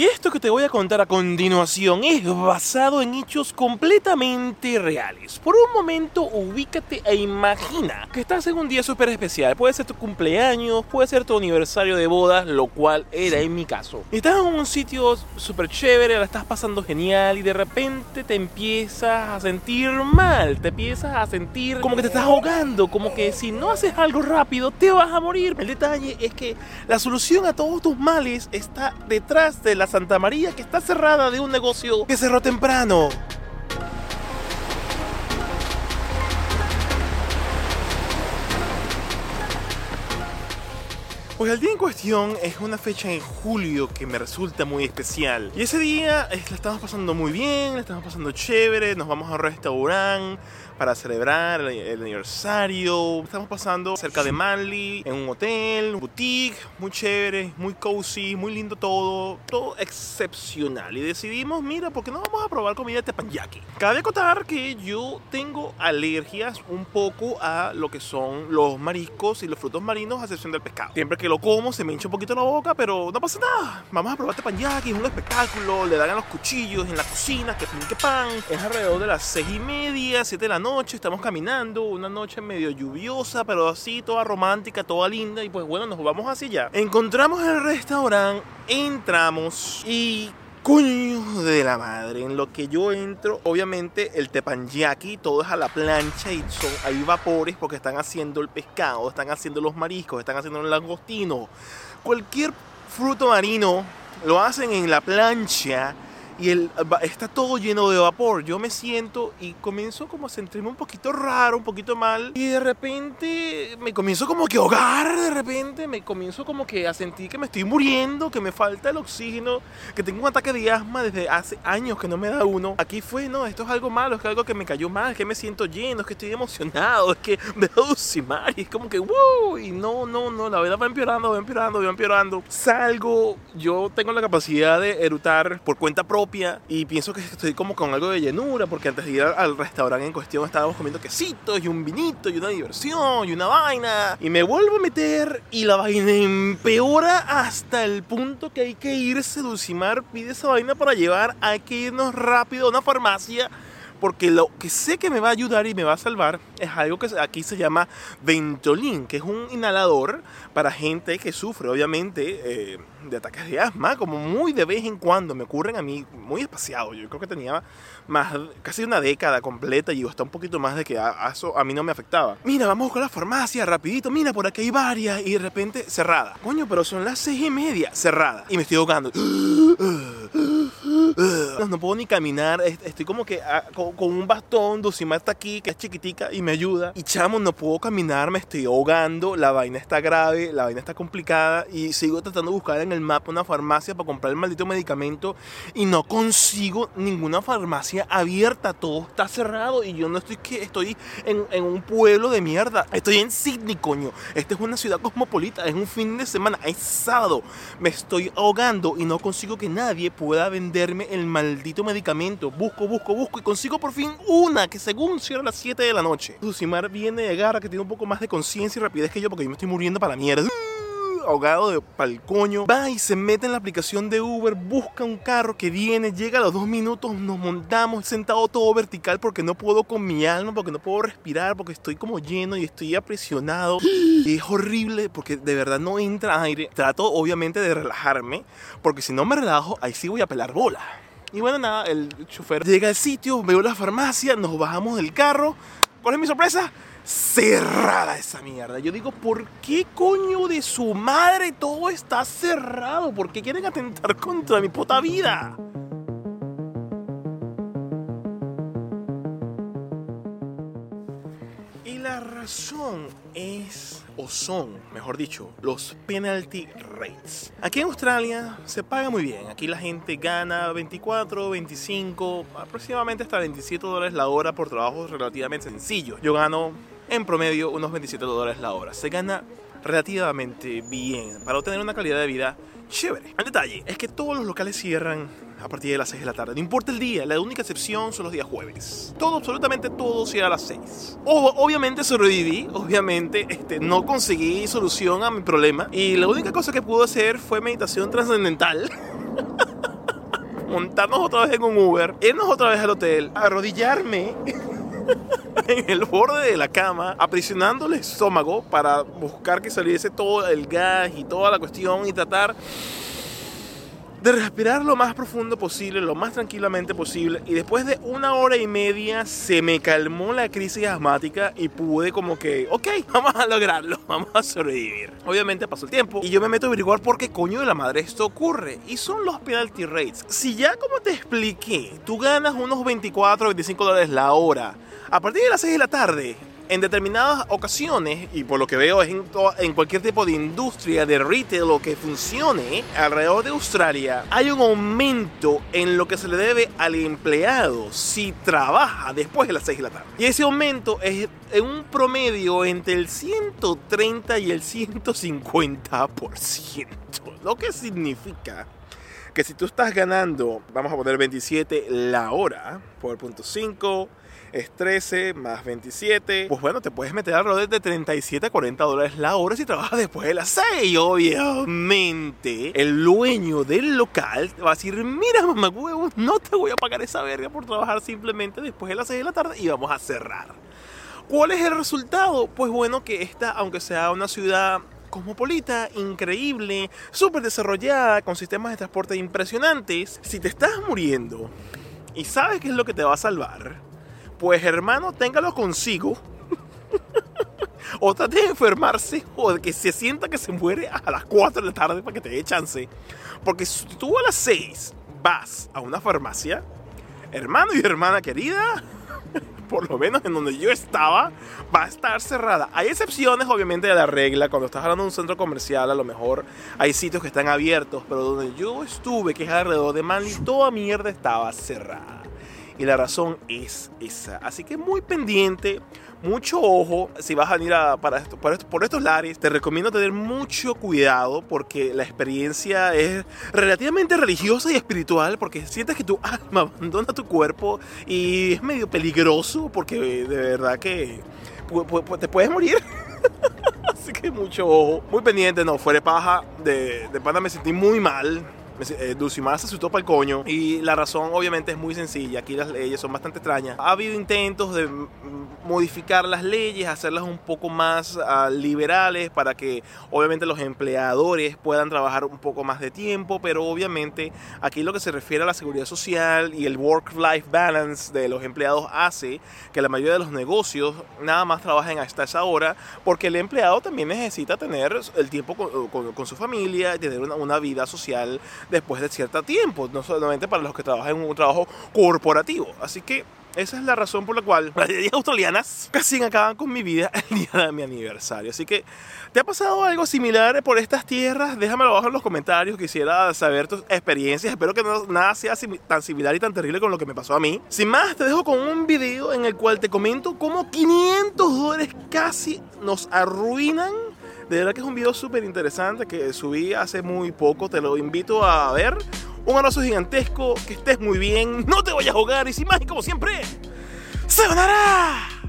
Y esto que te voy a contar a continuación es basado en hechos completamente reales. Por un momento, ubícate e imagina que estás en un día súper especial. Puede ser tu cumpleaños, puede ser tu aniversario de bodas, lo cual era en mi caso. Estás en un sitio súper chévere, la estás pasando genial y de repente te empiezas a sentir mal, te empiezas a sentir como que te estás ahogando, como que si no haces algo rápido te vas a morir. El detalle es que la solución a todos tus males está detrás de la Santa María que está cerrada de un negocio que cerró temprano. Pues el día en cuestión es una fecha en julio que me resulta muy especial. Y ese día eh, la estamos pasando muy bien, la estamos pasando chévere, nos vamos a un restaurante para celebrar el, aniversario. Estamos pasando cerca de Manly, en un hotel, un boutique, muy chévere, muy cozy, muy lindo todo, todo excepcional. Y decidimos, mira, ¿por qué no vamos a probar comida de teppanyaki? Cabe acotar que yo tengo alergias un poco a lo que son los mariscos y los frutos marinos, a excepción del pescado. Siempre que lo como se me hincha un poquito la boca, pero no pasa nada. Vamos a probar teppanyaki, es un espectáculo, le dan a los cuchillos en la cocina, que pin que pan. Es alrededor de las seis y media, 7 de la noche estamos caminando, una noche medio lluviosa, pero así toda romántica, toda linda, y pues bueno, nos vamos hacia allá. Encontramos el restaurante, entramos y Coño de la madre, en lo que yo entro, obviamente el tepanyaki, todo es a la plancha y son, hay vapores porque están haciendo el pescado, están haciendo los mariscos, están haciendo el langostino. Cualquier fruto marino lo hacen en la plancha y está todo lleno de vapor. Yo me siento y comienzo como a sentirme un poquito raro, un poquito mal. Y de repente me comienzo como que a ahogar, de repente me comienzo como que a sentir que me estoy muriendo, que me falta el oxígeno, que tengo un ataque de asma desde hace años que no me da uno. Aquí fue, no, esto es algo malo, es algo que me cayó mal, es que me siento lleno, es que estoy emocionado, es que me da dulcimar y es como que, wow, y no, no, no, la verdad va empeorando, va empeorando, va empeorando. Salgo, yo tengo la capacidad de erutar por cuenta propia y pienso que estoy como con algo de llenura porque antes de ir al restaurante en cuestión estábamos comiendo quesitos y un vinito y una diversión y una vaina. Y me vuelvo a meter y la vaina empeora hasta el punto que hay que irse Dulcimar pide esa vaina para llevar hay que irnos rápido a una farmacia porque lo que sé que me va a ayudar y me va a salvar es algo que aquí se llama Ventolin, que es un inhalador para gente que sufre, obviamente, eh, de ataques de asma, como muy de vez en cuando me ocurren a mí, muy espaciado. Yo creo que tenía más, casi una década completa y hasta un poquito más de que a, a mí no me afectaba. Mira, vamos con la farmacia, rapidito, mira, por aquí hay varias y de repente cerrada. Coño, pero son las seis y media, cerrada. Y me estoy ahogando. No, puedo ni caminar, estoy como que ah, con, un bastón, Dulcimar está aquí, que es chiquitica y me ayuda. Y chamo, no puedo caminar, me estoy ahogando, la vaina está grave, la vaina está complicada y sigo tratando de buscar en el mapa una farmacia para comprar el maldito medicamento y no consigo ninguna farmacia abierta, todo está cerrado y yo no estoy que estoy en, en un pueblo de mierda, estoy en Sydney, coño. Esta es una ciudad cosmopolita, es un fin de semana, es sábado, me estoy ahogando y no consigo que nadie pueda venderme el maldito medicamento. Busco, busco, busco y consigo por fin una que según cierra las 7 de la noche. Lucimar viene de garra que tiene un poco más de conciencia y rapidez que yo porque yo me estoy muriendo para mierda ahogado de pal coño. Va y se mete en la aplicación de Uber, busca un carro que viene, llega a los dos minutos, nos montamos, sentado todo vertical porque no puedo con mi alma, porque no puedo respirar, porque estoy como lleno y estoy aprisionado. Y es horrible porque de verdad no entra aire. Trato obviamente de relajarme, porque si no me relajo, ahí sí voy a pelar bola. Y bueno, nada, el chofer llega al sitio, veo la farmacia, nos bajamos del carro. ¿Cuál es mi sorpresa? Cerrada esa mierda. Yo digo, ¿por qué coño de su madre todo está cerrado? ¿Por qué quieren atentar contra mi puta vida? Y la razón es, o son, mejor dicho, los penalty rates. Aquí en Australia se paga muy bien. Aquí la gente gana 24, 25, aproximadamente hasta 27 dólares la hora por trabajos relativamente sencillos. Yo gano en promedio unos 27 dólares la hora. Se gana relativamente bien para obtener una calidad de vida chévere. El detalle es que todos los locales cierran a partir de las 6 de la tarde. No importa el día, la única excepción son los días jueves. Todo, absolutamente todo cierra a las 6. obviamente sobreviví, obviamente este, no conseguí solución a mi problema y la única cosa que pude hacer fue meditación trascendental. montarnos otra vez en un Uber, irnos otra vez al hotel, arrodillarme en el borde de la cama, aprisionando el estómago para buscar que saliese todo el gas y toda la cuestión y tratar de respirar lo más profundo posible, lo más tranquilamente posible. Y después de una hora y media se me calmó la crisis asmática y pude como que, ok, vamos a lograrlo, vamos a sobrevivir. Obviamente pasó el tiempo y yo me meto a averiguar por qué coño de la madre esto ocurre. Y son los penalty rates. Si ya como te expliqué, tú ganas unos 24 o 25 dólares la hora. A partir de las 6 de la tarde, en determinadas ocasiones, y por lo que veo es en, cualquier tipo de industria de retail o que funcione alrededor de Australia, hay un aumento en lo que se le debe al empleado si trabaja después de las 6 de la tarde. Y ese aumento es en un promedio entre el 130 y el 150%, lo que significa que si tú estás ganando, vamos a poner 27 la hora por punto 5, es 13 más 27. Pues bueno, te puedes meter alrededor de 37 a 40 dólares la hora si trabajas después de las 6. Obviamente, el dueño del local va a decir: Mira, mamá huevos, no te voy a pagar esa verga por trabajar simplemente después de las 6 de la tarde y vamos a cerrar. ¿Cuál es el resultado? Pues bueno, que esta, aunque sea una ciudad cosmopolita, increíble, súper desarrollada, con sistemas de transporte impresionantes, si te estás muriendo y sabes qué es lo que te va a salvar, pues hermano, téngalo consigo. o trate de enfermarse o de que se sienta que se muere a las 4 de la tarde para que te dé chance. Porque si tú a las 6 vas a una farmacia, hermano y hermana querida, por lo menos en donde yo estaba, va a estar cerrada. Hay excepciones, obviamente, de la regla. Cuando estás hablando de un centro comercial, a lo mejor hay sitios que están abiertos, pero donde yo estuve, que es alrededor de Manly, toda mierda estaba cerrada. Y la razón es esa. Así que muy pendiente, mucho ojo. Si vas a venir para esto, por, estos lares, te recomiendo tener mucho cuidado porque la experiencia es relativamente religiosa y espiritual porque sientes que tu alma abandona tu cuerpo y es medio peligroso porque de verdad que te puedes morir. Así que mucho ojo. Muy pendiente, no, fuera paja. De, de pana me sentí muy mal eh, Dulcimar se asustó para el coño y la razón obviamente es muy sencilla. Aquí las leyes son bastante extrañas. Ha habido intentos de modificar las leyes, hacerlas un poco más uh, liberales para que obviamente los empleadores puedan trabajar un poco más de tiempo, pero obviamente aquí lo que se refiere a la seguridad social y el work-life balance de los empleados hace que la mayoría de los negocios nada más trabajen hasta esa hora porque el empleado también necesita tener el tiempo con, con, su familia, tener una vida social después de cierto tiempo, no solamente para los que trabajan en un trabajo corporativo. Así que esa es la razón por la cual las leyes australianas casi acaban con mi vida el día de mi aniversario. Así que, ¿te ha pasado algo similar por estas tierras? Déjamelo abajo en los comentarios. Quisiera saber tus experiencias. Espero que no, nada sea tan similar y tan terrible con lo que me pasó a mí. Sin más, te dejo con un video en el cual te comento cómo 500 dólares casi nos arruinan de verdad que es un video súper interesante que subí hace muy poco. Te lo invito a ver. Un abrazo gigantesco. Que estés muy bien. No te vayas a jugar. Y sin más, y como siempre, ¡se ganará!